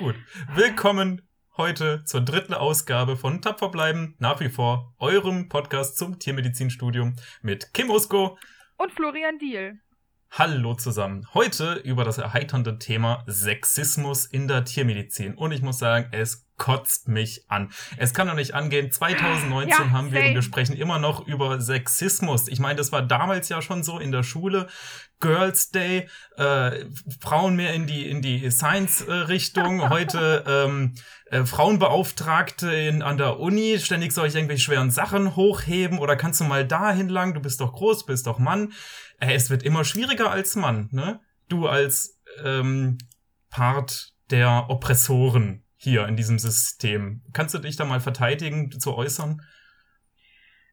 Gut. Willkommen heute zur dritten Ausgabe von Tapfer bleiben, nach wie vor eurem Podcast zum Tiermedizinstudium mit Kim Usko und Florian Diel. Hallo zusammen. Heute über das erheiternde Thema Sexismus in der Tiermedizin. Und ich muss sagen, es kotzt mich an. Es kann doch nicht angehen. 2019 ja, haben wir und wir sprechen immer noch über Sexismus. Ich meine, das war damals ja schon so in der Schule. Girls Day, äh, Frauen mehr in die in die Science-Richtung. Heute ähm, äh, Frauenbeauftragte in, an der Uni. Ständig soll ich irgendwelche schweren Sachen hochheben oder kannst du mal dahin lang? Du bist doch groß, bist doch Mann. Äh, es wird immer schwieriger als Mann, ne? Du als ähm, Part der Oppressoren hier in diesem System. Kannst du dich da mal verteidigen, zu äußern?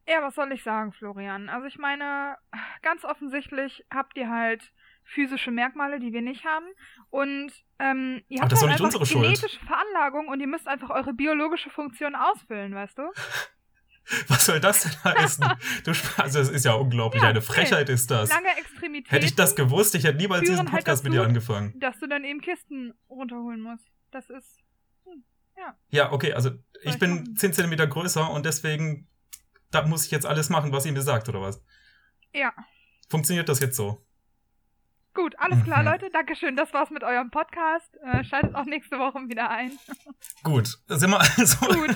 Ja, was soll ich sagen, Florian? Also ich meine, ganz offensichtlich habt ihr halt physische Merkmale, die wir nicht haben. Und ähm, ihr habt halt einfach genetische. Veranlagung und ihr müsst einfach eure biologische Funktion ausfüllen, weißt du? Was soll das denn heißen? du, also es ist ja unglaublich, ja, eine Frechheit ist das. Lange Extremitäten. Hätte ich das gewusst, ich hätte niemals diesen halt Podcast halt mit dir angefangen. Dass du dann eben Kisten runterholen musst. Das ist ja. Ja, okay, also ich bin machen. 10 cm größer und deswegen, da muss ich jetzt alles machen, was ihr mir sagt, oder was? Ja. Funktioniert das jetzt so? Gut, alles klar, mhm. Leute. Dankeschön. Das war's mit eurem Podcast. Äh, schaltet auch nächste Woche wieder ein. Gut, sind wir also Gut.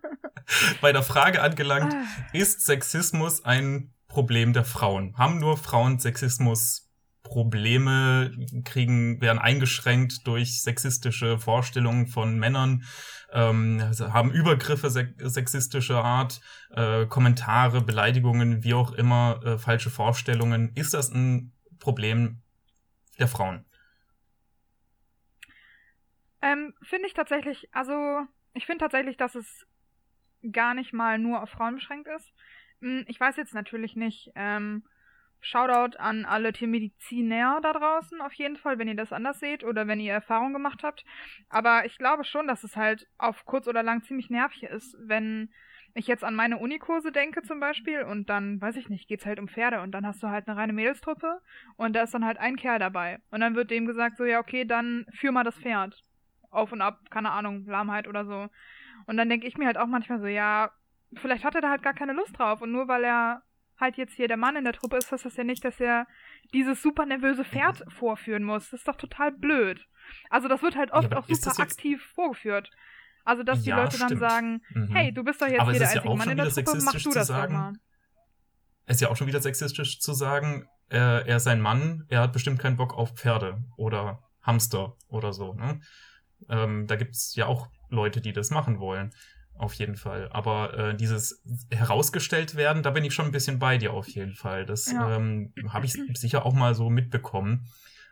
bei der Frage angelangt, ah. ist Sexismus ein Problem der Frauen? Haben nur Frauen Sexismus Probleme kriegen, werden eingeschränkt durch sexistische Vorstellungen von Männern, ähm, also haben Übergriffe se sexistischer Art, äh, Kommentare, Beleidigungen, wie auch immer, äh, falsche Vorstellungen. Ist das ein Problem der Frauen? Ähm, finde ich tatsächlich, also ich finde tatsächlich, dass es gar nicht mal nur auf Frauen beschränkt ist. Hm, ich weiß jetzt natürlich nicht, ähm, Shoutout an alle Tiermediziner da draußen, auf jeden Fall, wenn ihr das anders seht oder wenn ihr Erfahrung gemacht habt. Aber ich glaube schon, dass es halt auf kurz oder lang ziemlich nervig ist, wenn ich jetzt an meine Unikurse denke zum Beispiel und dann, weiß ich nicht, geht's halt um Pferde und dann hast du halt eine reine Mädelstruppe und da ist dann halt ein Kerl dabei. Und dann wird dem gesagt, so, ja, okay, dann führ mal das Pferd. Auf und ab, keine Ahnung, Lahmheit oder so. Und dann denke ich mir halt auch manchmal so, ja, vielleicht hat er da halt gar keine Lust drauf und nur weil er halt jetzt hier der Mann in der Truppe ist, heißt das ja nicht, dass er dieses super nervöse Pferd mhm. vorführen muss. Das ist doch total blöd. Also das wird halt oft ja, auch super aktiv vorgeführt. Also dass die ja, Leute dann sagen, mhm. hey, du bist doch jetzt aber hier der einzige ja Mann in der Truppe, mach du das sagen, doch mal. Es ist ja auch schon wieder sexistisch zu sagen, er, er ist ein Mann, er hat bestimmt keinen Bock auf Pferde oder Hamster oder so. Ne? Ähm, da gibt's ja auch Leute, die das machen wollen. Auf jeden Fall. Aber äh, dieses herausgestellt werden, da bin ich schon ein bisschen bei dir auf jeden Fall. Das ja. ähm, habe ich sicher auch mal so mitbekommen.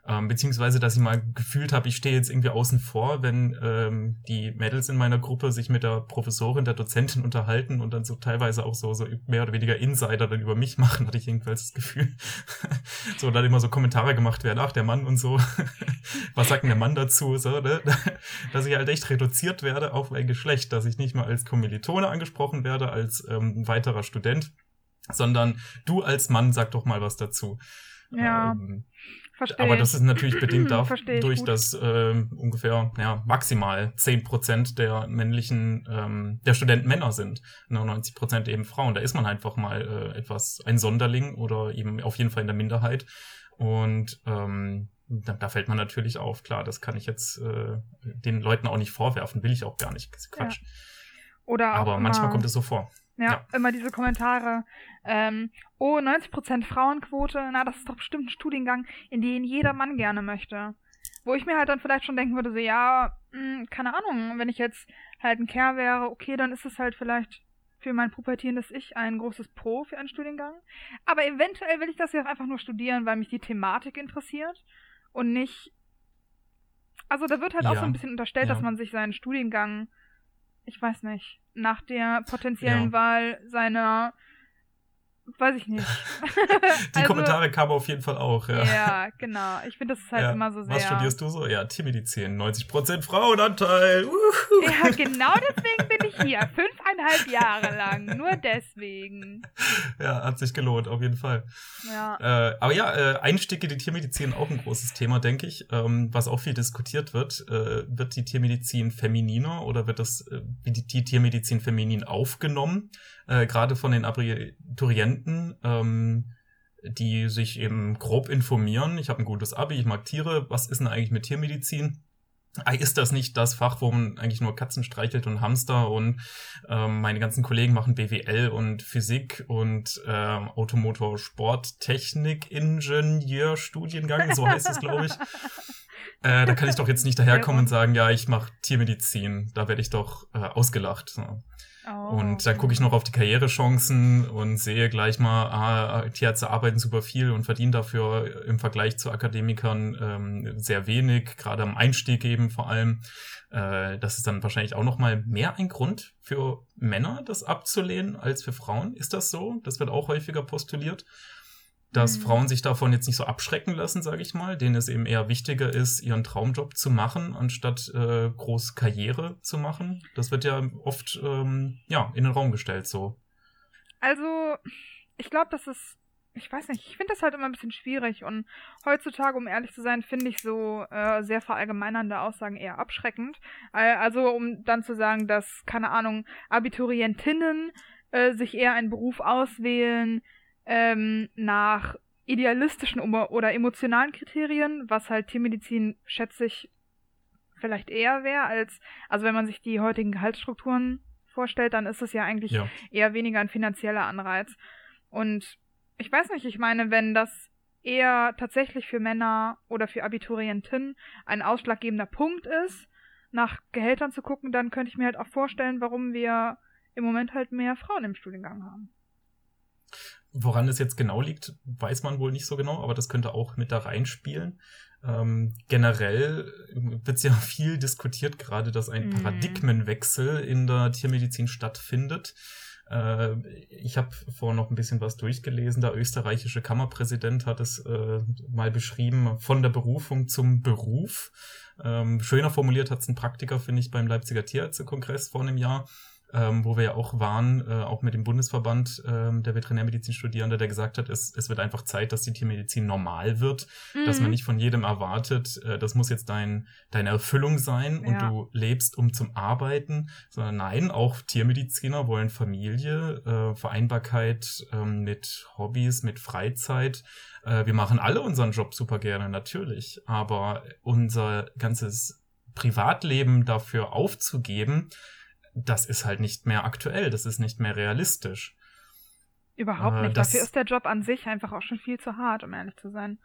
Ähm, beziehungsweise, dass ich mal gefühlt habe, ich stehe jetzt irgendwie außen vor, wenn ähm, die Mädels in meiner Gruppe sich mit der Professorin, der Dozentin unterhalten und dann so teilweise auch so, so mehr oder weniger Insider dann über mich machen, hatte ich jedenfalls das Gefühl. so, dann immer so Kommentare gemacht werden, ach, der Mann und so. Was sagt denn der Mann dazu? So, ne? Dass ich halt echt reduziert werde auf mein Geschlecht, dass ich nicht mal als Kommilitone angesprochen werde, als ähm, weiterer Student, sondern du als Mann sag doch mal was dazu. Ja. Ähm, Verstehe. Aber das ist natürlich bedingt dadurch, dass äh, ungefähr ja, maximal zehn Prozent der männlichen, ähm, der Studenten Männer sind, 99 Prozent eben Frauen. Da ist man einfach mal äh, etwas ein Sonderling oder eben auf jeden Fall in der Minderheit. Und ähm, da, da fällt man natürlich auf, klar, das kann ich jetzt äh, den Leuten auch nicht vorwerfen, will ich auch gar nicht. Quatsch. Ja. Oder Aber manchmal kommt es so vor. Ja, ja, immer diese Kommentare. Ähm, oh, 90% Frauenquote, na, das ist doch bestimmt ein Studiengang, in den jeder Mann gerne möchte. Wo ich mir halt dann vielleicht schon denken würde, so, ja, mh, hm, keine Ahnung, wenn ich jetzt halt ein Kerl wäre, okay, dann ist es halt vielleicht für mein pubertierendes Ich ein großes Pro für einen Studiengang. Aber eventuell will ich das ja auch einfach nur studieren, weil mich die Thematik interessiert und nicht. Also da wird halt ja, auch so ein bisschen unterstellt, ja. dass man sich seinen Studiengang ich weiß nicht, nach der potenziellen ja. Wahl seiner weiß ich nicht. Die also, Kommentare kamen auf jeden Fall auch, ja. Ja, genau. Ich finde, das ist halt ja. immer so sehr. Was studierst du so? Ja, Tiermedizin, 90% Frauenanteil. Uhuhu. Ja, genau deswegen bin ich hier, fünfeinhalb Jahre lang, nur deswegen. Ja, hat sich gelohnt, auf jeden Fall. Ja. Äh, aber ja, äh, Einstieg in die Tiermedizin auch ein großes Thema, denke ich. Ähm, was auch viel diskutiert wird, äh, wird die Tiermedizin femininer oder wird das äh, die, die Tiermedizin feminin aufgenommen? Äh, Gerade von den Abiturienten. Ähm, die sich eben grob informieren. Ich habe ein gutes Abi, ich mag Tiere. Was ist denn eigentlich mit Tiermedizin? Ist das nicht das Fach, wo man eigentlich nur Katzen streichelt und Hamster und ähm, meine ganzen Kollegen machen BWL und Physik und ähm, Automotor Sporttechnik Ingenieurstudiengang, so heißt es, glaube ich. Äh, da kann ich doch jetzt nicht daherkommen und sagen, ja, ich mache Tiermedizin. Da werde ich doch äh, ausgelacht. So. Oh, und dann gucke ich noch auf die Karrierechancen und sehe gleich mal, ah, Tierärzte arbeiten super viel und verdienen dafür im Vergleich zu Akademikern ähm, sehr wenig, gerade am Einstieg eben vor allem. Äh, das ist dann wahrscheinlich auch noch mal mehr ein Grund für Männer, das abzulehnen, als für Frauen. Ist das so? Das wird auch häufiger postuliert dass mhm. Frauen sich davon jetzt nicht so abschrecken lassen, sage ich mal, denen es eben eher wichtiger ist, ihren Traumjob zu machen, anstatt äh, groß Karriere zu machen. Das wird ja oft ähm, ja in den Raum gestellt so. Also ich glaube, das ist, ich weiß nicht, ich finde das halt immer ein bisschen schwierig und heutzutage, um ehrlich zu sein, finde ich so äh, sehr verallgemeinernde Aussagen eher abschreckend. also um dann zu sagen, dass keine Ahnung Abiturientinnen äh, sich eher einen Beruf auswählen ähm, nach idealistischen oder emotionalen Kriterien, was halt Tiermedizin, schätze ich, vielleicht eher wäre als, also wenn man sich die heutigen Gehaltsstrukturen vorstellt, dann ist es ja eigentlich ja. eher weniger ein finanzieller Anreiz. Und ich weiß nicht, ich meine, wenn das eher tatsächlich für Männer oder für Abiturientinnen ein ausschlaggebender Punkt ist, nach Gehältern zu gucken, dann könnte ich mir halt auch vorstellen, warum wir im Moment halt mehr Frauen im Studiengang haben. Woran es jetzt genau liegt, weiß man wohl nicht so genau, aber das könnte auch mit da reinspielen. Ähm, generell wird ja viel diskutiert gerade, dass ein mhm. Paradigmenwechsel in der Tiermedizin stattfindet. Äh, ich habe vor noch ein bisschen was durchgelesen. Der österreichische Kammerpräsident hat es äh, mal beschrieben, von der Berufung zum Beruf. Ähm, schöner formuliert hat es ein Praktiker, finde ich, beim Leipziger Tierärztekongress vor einem Jahr ähm, wo wir ja auch waren, äh, auch mit dem Bundesverband ähm, der Veterinärmedizinstudierende, der gesagt hat, es, es wird einfach Zeit, dass die Tiermedizin normal wird, mhm. dass man mhm. nicht von jedem erwartet, äh, das muss jetzt dein, deine Erfüllung sein ja. und du lebst um zum Arbeiten, sondern nein, auch Tiermediziner wollen Familie, äh, Vereinbarkeit äh, mit Hobbys, mit Freizeit. Äh, wir machen alle unseren Job super gerne, natürlich, aber unser ganzes Privatleben dafür aufzugeben, das ist halt nicht mehr aktuell, das ist nicht mehr realistisch. Überhaupt nicht. Äh, das, Dafür ist der Job an sich einfach auch schon viel zu hart, um ehrlich zu sein.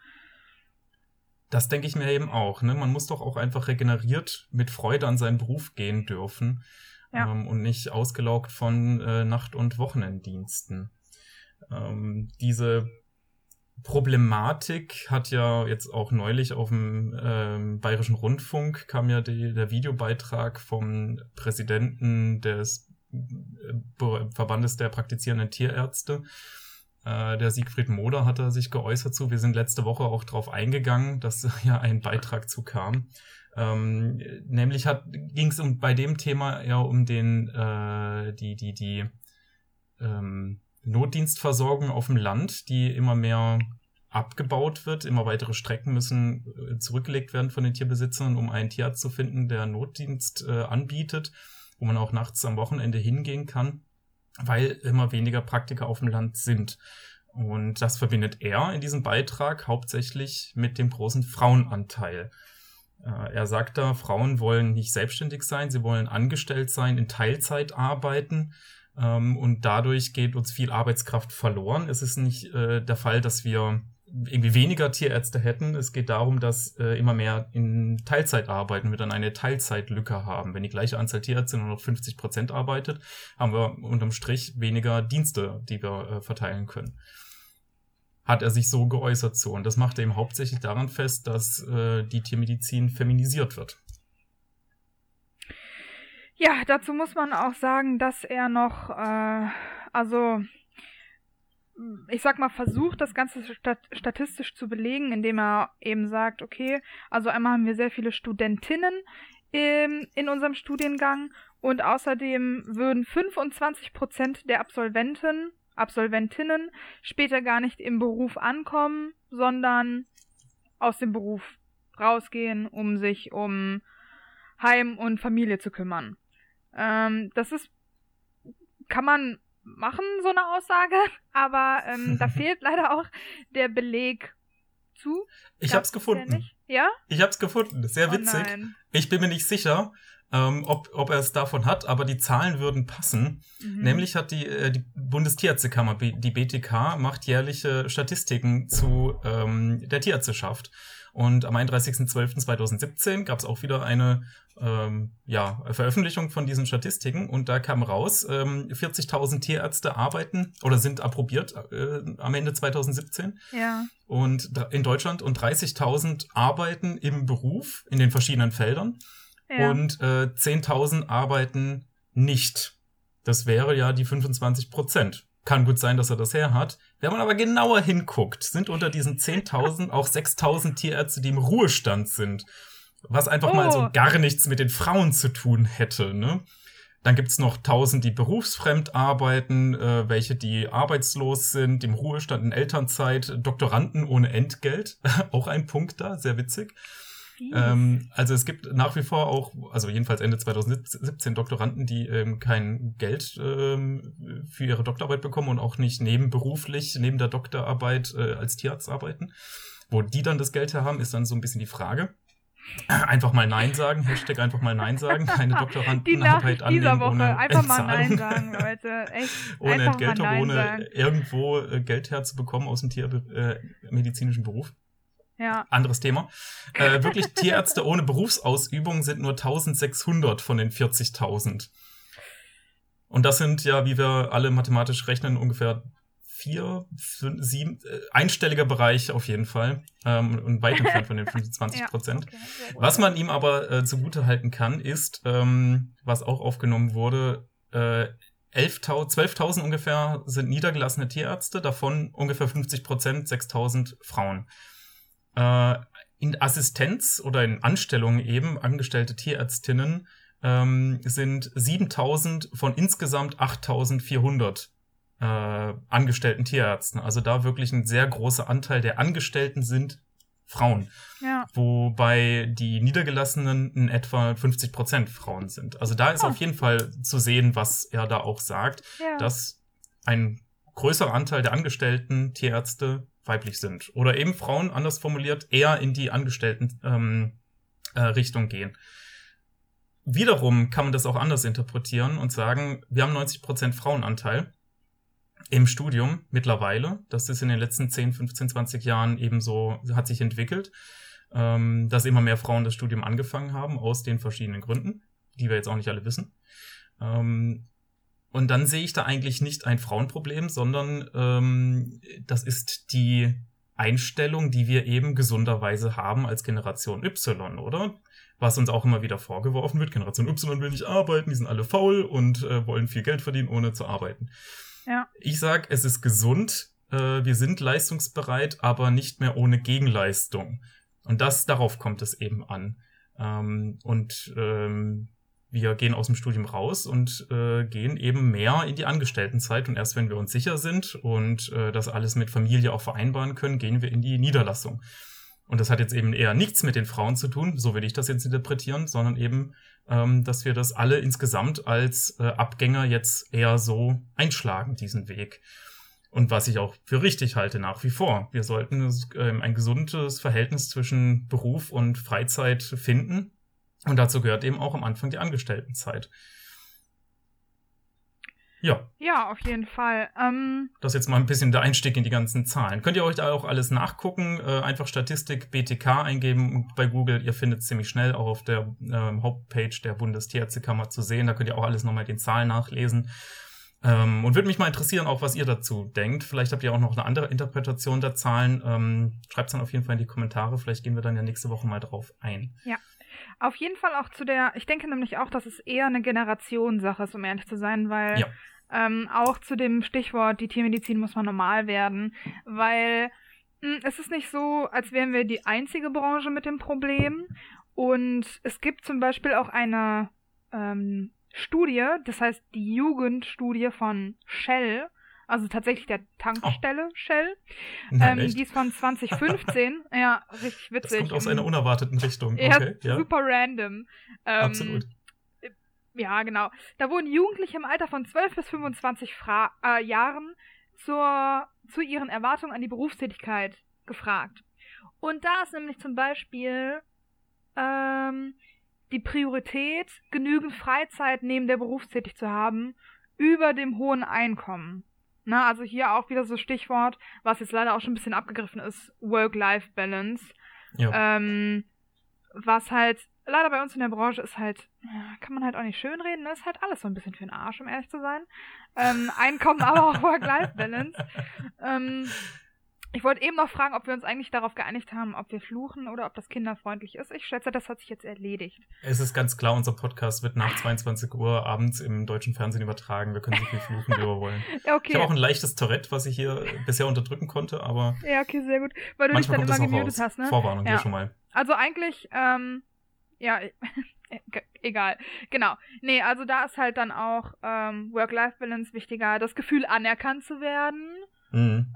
Das denke ich mir eben auch. Ne? Man muss doch auch einfach regeneriert mit Freude an seinen Beruf gehen dürfen ja. ähm, und nicht ausgelaugt von äh, Nacht- und Wochenenddiensten. Ähm, diese Problematik hat ja jetzt auch neulich auf dem ähm, Bayerischen Rundfunk kam ja die, der Videobeitrag vom Präsidenten des äh, Verbandes der praktizierenden Tierärzte. Äh, der Siegfried Moder hat er sich geäußert zu. Wir sind letzte Woche auch darauf eingegangen, dass ja ein Beitrag zu kam. Ähm, nämlich ging es um, bei dem Thema eher um den äh, die die die ähm, Notdienstversorgung auf dem Land, die immer mehr abgebaut wird. Immer weitere Strecken müssen äh, zurückgelegt werden von den Tierbesitzern, um einen Tierarzt zu finden, der Notdienst äh, anbietet, wo man auch nachts am Wochenende hingehen kann, weil immer weniger Praktiker auf dem Land sind. Und das verbindet er in diesem Beitrag hauptsächlich mit dem großen Frauenanteil. Äh, er sagt da, Frauen wollen nicht selbstständig sein, sie wollen angestellt sein, in Teilzeit arbeiten ähm, und dadurch geht uns viel Arbeitskraft verloren. Es ist nicht äh, der Fall, dass wir irgendwie weniger Tierärzte hätten. Es geht darum, dass äh, immer mehr in Teilzeit arbeiten, wir dann eine Teilzeitlücke haben. Wenn die gleiche Anzahl Tierärzte nur noch 50 Prozent arbeitet, haben wir unterm Strich weniger Dienste, die wir äh, verteilen können. Hat er sich so geäußert so. Und das macht er eben hauptsächlich daran fest, dass äh, die Tiermedizin feminisiert wird. Ja, dazu muss man auch sagen, dass er noch, äh, also ich sag mal, versucht, das Ganze stat statistisch zu belegen, indem er eben sagt, okay, also einmal haben wir sehr viele Studentinnen im, in unserem Studiengang und außerdem würden 25 Prozent der Absolventen, Absolventinnen später gar nicht im Beruf ankommen, sondern aus dem Beruf rausgehen, um sich um Heim und Familie zu kümmern. Ähm, das ist, kann man machen, so eine Aussage, aber ähm, da fehlt leider auch der Beleg zu. Ich hab's gefunden. Ja? Ich hab's gefunden. Sehr oh witzig. Oh ich bin mir nicht sicher, ähm, ob, ob er es davon hat, aber die Zahlen würden passen. Mhm. Nämlich hat die, äh, die Bundestierärztekammer, die BTK, macht jährliche Statistiken zu ähm, der Tierärzteschaft. Und am 31.12.2017 gab es auch wieder eine ähm, ja, Veröffentlichung von diesen Statistiken und da kam raus, ähm, 40.000 Tierärzte arbeiten oder sind approbiert äh, am Ende 2017. Ja. Und in Deutschland und 30.000 arbeiten im Beruf in den verschiedenen Feldern ja. und äh, 10.000 arbeiten nicht. Das wäre ja die 25 Prozent. Kann gut sein, dass er das her hat. Wenn man aber genauer hinguckt, sind unter diesen 10.000 auch 6.000 Tierärzte, die im Ruhestand sind. Was einfach oh. mal so oh. gar nichts mit den Frauen zu tun hätte, ne? Dann gibt's noch 1000, die berufsfremd arbeiten, äh, welche die arbeitslos sind, im Ruhestand, in Elternzeit, Doktoranden ohne Entgelt. auch ein Punkt da, sehr witzig. Ähm, also es gibt nach wie vor auch, also jedenfalls Ende 2017 Doktoranden, die ähm, kein Geld ähm, für ihre Doktorarbeit bekommen und auch nicht nebenberuflich neben der Doktorarbeit äh, als Tierarzt arbeiten. Wo die dann das Geld her haben, ist dann so ein bisschen die Frage. Einfach mal Nein sagen, Hashtag einfach mal Nein sagen, keine Doktorandenarbeit annehmen dieser Woche. ohne Einfach mal Nein sagen, Leute. Echt. ohne Entgeltung, ohne sagen. irgendwo äh, Geld herzubekommen aus dem tiermedizinischen äh, Beruf. Ja. Anderes Thema. Äh, wirklich Tierärzte ohne Berufsausübung sind nur 1600 von den 40.000. Und das sind ja, wie wir alle mathematisch rechnen, ungefähr vier, fünf, sieben, äh, einstelliger Bereich auf jeden Fall. Ähm, und weit entfernt von den 25 Prozent. Ja, okay, was man ihm aber äh, zugute halten kann, ist, ähm, was auch aufgenommen wurde, äh, 12.000 ungefähr sind niedergelassene Tierärzte, davon ungefähr 50 Prozent, 6.000 Frauen äh, in Assistenz oder in Anstellung eben angestellte Tierärztinnen ähm, sind 7000 von insgesamt 8400 äh, angestellten Tierärzten. Also da wirklich ein sehr großer Anteil der Angestellten sind Frauen. Ja. Wobei die Niedergelassenen in etwa 50 Prozent Frauen sind. Also da ist oh. auf jeden Fall zu sehen, was er da auch sagt, ja. dass ein größerer Anteil der angestellten Tierärzte weiblich sind. Oder eben Frauen, anders formuliert, eher in die Angestellten ähm, äh, Richtung gehen. Wiederum kann man das auch anders interpretieren und sagen, wir haben 90% Frauenanteil im Studium mittlerweile. Das ist in den letzten 10, 15, 20 Jahren ebenso, hat sich entwickelt, ähm, dass immer mehr Frauen das Studium angefangen haben, aus den verschiedenen Gründen, die wir jetzt auch nicht alle wissen. Ähm, und dann sehe ich da eigentlich nicht ein Frauenproblem, sondern ähm, das ist die Einstellung, die wir eben gesunderweise haben als Generation Y, oder? Was uns auch immer wieder vorgeworfen wird. Generation Y will nicht arbeiten, die sind alle faul und äh, wollen viel Geld verdienen, ohne zu arbeiten. Ja. Ich sag, es ist gesund, äh, wir sind leistungsbereit, aber nicht mehr ohne Gegenleistung. Und das, darauf kommt es eben an. Ähm, und ähm, wir gehen aus dem Studium raus und äh, gehen eben mehr in die Angestelltenzeit. Und erst wenn wir uns sicher sind und äh, das alles mit Familie auch vereinbaren können, gehen wir in die Niederlassung. Und das hat jetzt eben eher nichts mit den Frauen zu tun, so will ich das jetzt interpretieren, sondern eben, ähm, dass wir das alle insgesamt als äh, Abgänger jetzt eher so einschlagen, diesen Weg. Und was ich auch für richtig halte nach wie vor. Wir sollten äh, ein gesundes Verhältnis zwischen Beruf und Freizeit finden und dazu gehört eben auch am Anfang die Angestelltenzeit. Ja. Ja, auf jeden Fall. Ähm, das ist jetzt mal ein bisschen der Einstieg in die ganzen Zahlen. Könnt ihr euch da auch alles nachgucken? Äh, einfach Statistik BTK eingeben bei Google. Ihr findet es ziemlich schnell auch auf der äh, Hauptpage der Bundestierärztekammer zu sehen. Da könnt ihr auch alles nochmal den Zahlen nachlesen. Ähm, und würde mich mal interessieren, auch was ihr dazu denkt. Vielleicht habt ihr auch noch eine andere Interpretation der Zahlen. Ähm, Schreibt es dann auf jeden Fall in die Kommentare. Vielleicht gehen wir dann ja nächste Woche mal drauf ein. Ja. Auf jeden Fall auch zu der, ich denke nämlich auch, dass es eher eine Generationssache ist, um ehrlich zu sein, weil ja. ähm, auch zu dem Stichwort, die Tiermedizin muss mal normal werden, weil mh, hm, es ist nicht so, als wären wir die einzige Branche mit dem Problem Und es gibt zum Beispiel auch eine ähm, Studie, das heißt die Jugendstudie von Shell, also tatsächlich der Tankstelle oh. Shell. Nein, ähm, die ist von 2015. ja, richtig witzig. Das kommt aus einer unerwarteten Richtung. Okay, ja, super random. Ähm, Absolut. Ja, genau. Da wurden Jugendliche im Alter von 12 bis 25 Fra äh, Jahren zur, zu ihren Erwartungen an die Berufstätigkeit gefragt. Und da ist nämlich zum Beispiel ähm, die Priorität, genügend Freizeit neben der Berufstätig zu haben, über dem hohen Einkommen. Na, also hier auch wieder so Stichwort, was jetzt leider auch schon ein bisschen abgegriffen ist, Work-Life-Balance. Ja. Ähm, was halt leider bei uns in der Branche ist halt, kann man halt auch nicht schönreden, ne? ist halt alles so ein bisschen für den Arsch, um ehrlich zu sein. Ähm, Einkommen, aber auch Work-Life-Balance. Ähm, ich wollte eben noch fragen, ob wir uns eigentlich darauf geeinigt haben, ob wir fluchen oder ob das kinderfreundlich ist. Ich schätze, das hat sich jetzt erledigt. Es ist ganz klar, unser Podcast wird nach 22 Uhr abends im deutschen Fernsehen übertragen. Wir können so viel fluchen, wie wir wollen. Okay. Ich habe auch ein leichtes Tourette, was ich hier bisher unterdrücken konnte, aber. Ja, okay, sehr gut. Weil du dich dann immer gemutet hast, ne? Vorwarnung ja. hier schon mal. Also eigentlich, ähm, ja, egal. Genau. Nee, also da ist halt dann auch ähm, Work-Life-Balance wichtiger, das Gefühl anerkannt zu werden. Mhm, mhm.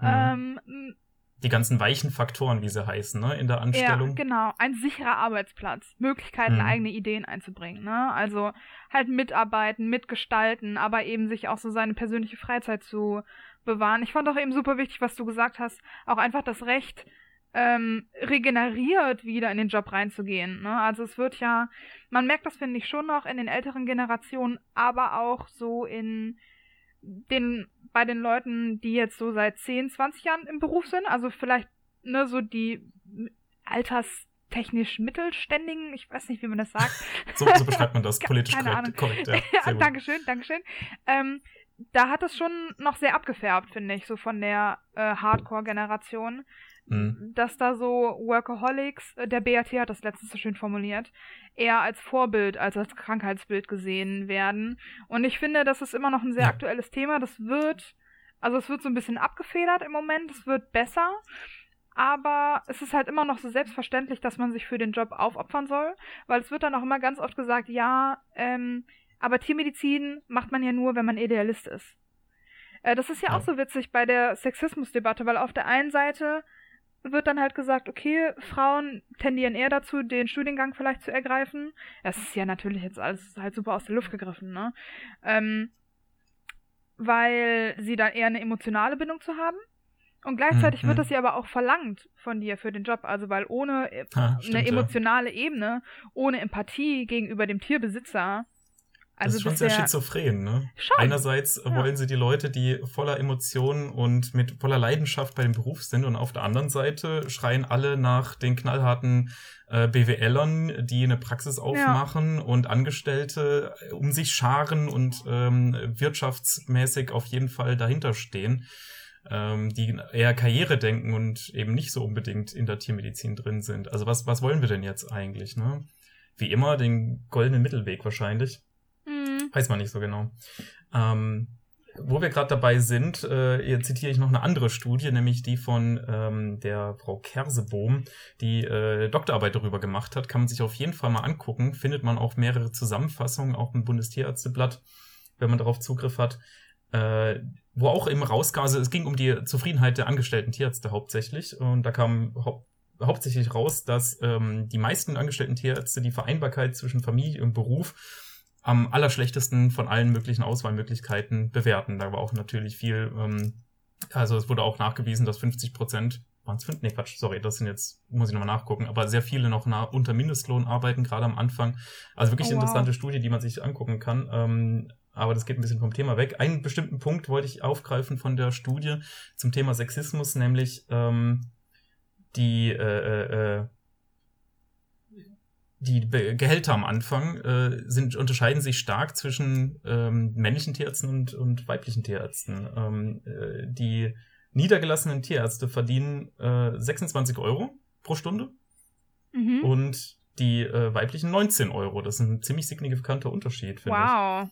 Die ganzen weichen Faktoren, wie sie heißen, ne, in der Anstellung. Ja, genau. Ein sicherer Arbeitsplatz. Möglichkeiten, mhm. eigene Ideen einzubringen, ne? Also halt mitarbeiten, mitgestalten, aber eben sich auch so seine persönliche Freizeit zu bewahren. Ich fand auch eben super wichtig, was du gesagt hast, auch einfach das Recht, ähm, regeneriert wieder in den Job reinzugehen. Ne? Also es wird ja, man merkt das, finde ich, schon noch in den älteren Generationen, aber auch so in den, bei den Leuten, die jetzt so seit 10, 20 Jahren im Beruf sind, also vielleicht, ne, so die alterstechnisch Mittelständigen, ich weiß nicht, wie man das sagt. so, so beschreibt man das, politisch korrekt, Ahnung. korrekt. Ja, ja Dankeschön, Dankeschön. Ähm, da hat es schon noch sehr abgefärbt, finde ich, so von der äh, Hardcore-Generation. Mhm. Dass da so Workaholics, äh, der BAT hat das letztens so schön formuliert, eher als Vorbild als als Krankheitsbild gesehen werden. Und ich finde, das ist immer noch ein sehr ja. aktuelles Thema. Das wird, also es wird so ein bisschen abgefedert im Moment, es wird besser. Aber es ist halt immer noch so selbstverständlich, dass man sich für den Job aufopfern soll, weil es wird dann auch immer ganz oft gesagt, ja, ähm, aber Tiermedizin macht man ja nur, wenn man Idealist ist. Äh, das ist ja, ja, auch so witzig bei der Sexismusdebatte, weil auf der einen Seite wird dann halt gesagt, okay, Frauen tendieren eher dazu, den Studiengang vielleicht zu ergreifen. Das ist ja natürlich jetzt alles halt super aus der Luft gegriffen, ne? Ähm, weil sie da eher eine emotionale Bindung zu haben. Und gleichzeitig mhm. wird das ja aber auch verlangt von dir für den Job. Also weil ohne ah, stimmt, eine emotionale ja. Ebene, ohne Empathie gegenüber dem Tierbesitzer, also das ist schon sehr schizophren, ne? Schon. Einerseits ja. wollen sie die Leute, die voller Emotionen und mit voller Leidenschaft bei dem Beruf sind, und auf der anderen Seite schreien alle nach den knallharten äh, BWLern, die eine Praxis aufmachen ja. und Angestellte um sich scharen und ähm, wirtschaftsmäßig auf jeden Fall dahinter stehen, ähm, die eher Karriere denken und eben nicht so unbedingt in der Tiermedizin drin sind. Also was, was wollen wir denn jetzt eigentlich, ne? Wie immer den goldenen Mittelweg wahrscheinlich. Weiß man nicht so genau. Ähm, wo wir gerade dabei sind, äh, zitiere ich noch eine andere Studie, nämlich die von ähm, der Frau Kersebohm, die äh, Doktorarbeit darüber gemacht hat. Kann man sich auf jeden Fall mal angucken. Findet man auch mehrere Zusammenfassungen, auch im Bundestierärzteblatt, wenn man darauf Zugriff hat. Äh, wo auch eben rauskam, also es ging um die Zufriedenheit der angestellten Tierärzte hauptsächlich. Und da kam hau hauptsächlich raus, dass ähm, die meisten angestellten Tierärzte die Vereinbarkeit zwischen Familie und Beruf am allerschlechtesten von allen möglichen Auswahlmöglichkeiten bewerten. Da war auch natürlich viel, ähm, also es wurde auch nachgewiesen, dass 50 Prozent, waren es fünf? Nee, Quatsch, sorry, das sind jetzt, muss ich nochmal nachgucken, aber sehr viele noch nah, unter Mindestlohn arbeiten, gerade am Anfang. Also wirklich oh, wow. interessante Studie, die man sich angucken kann. Ähm, aber das geht ein bisschen vom Thema weg. Einen bestimmten Punkt wollte ich aufgreifen von der Studie zum Thema Sexismus, nämlich ähm, die äh, äh, die Gehälter am Anfang äh, sind, unterscheiden sich stark zwischen ähm, männlichen Tierärzten und, und weiblichen Tierärzten. Ähm, äh, die niedergelassenen Tierärzte verdienen äh, 26 Euro pro Stunde mhm. und die äh, weiblichen 19 Euro. Das ist ein ziemlich signifikanter Unterschied, finde wow. ich.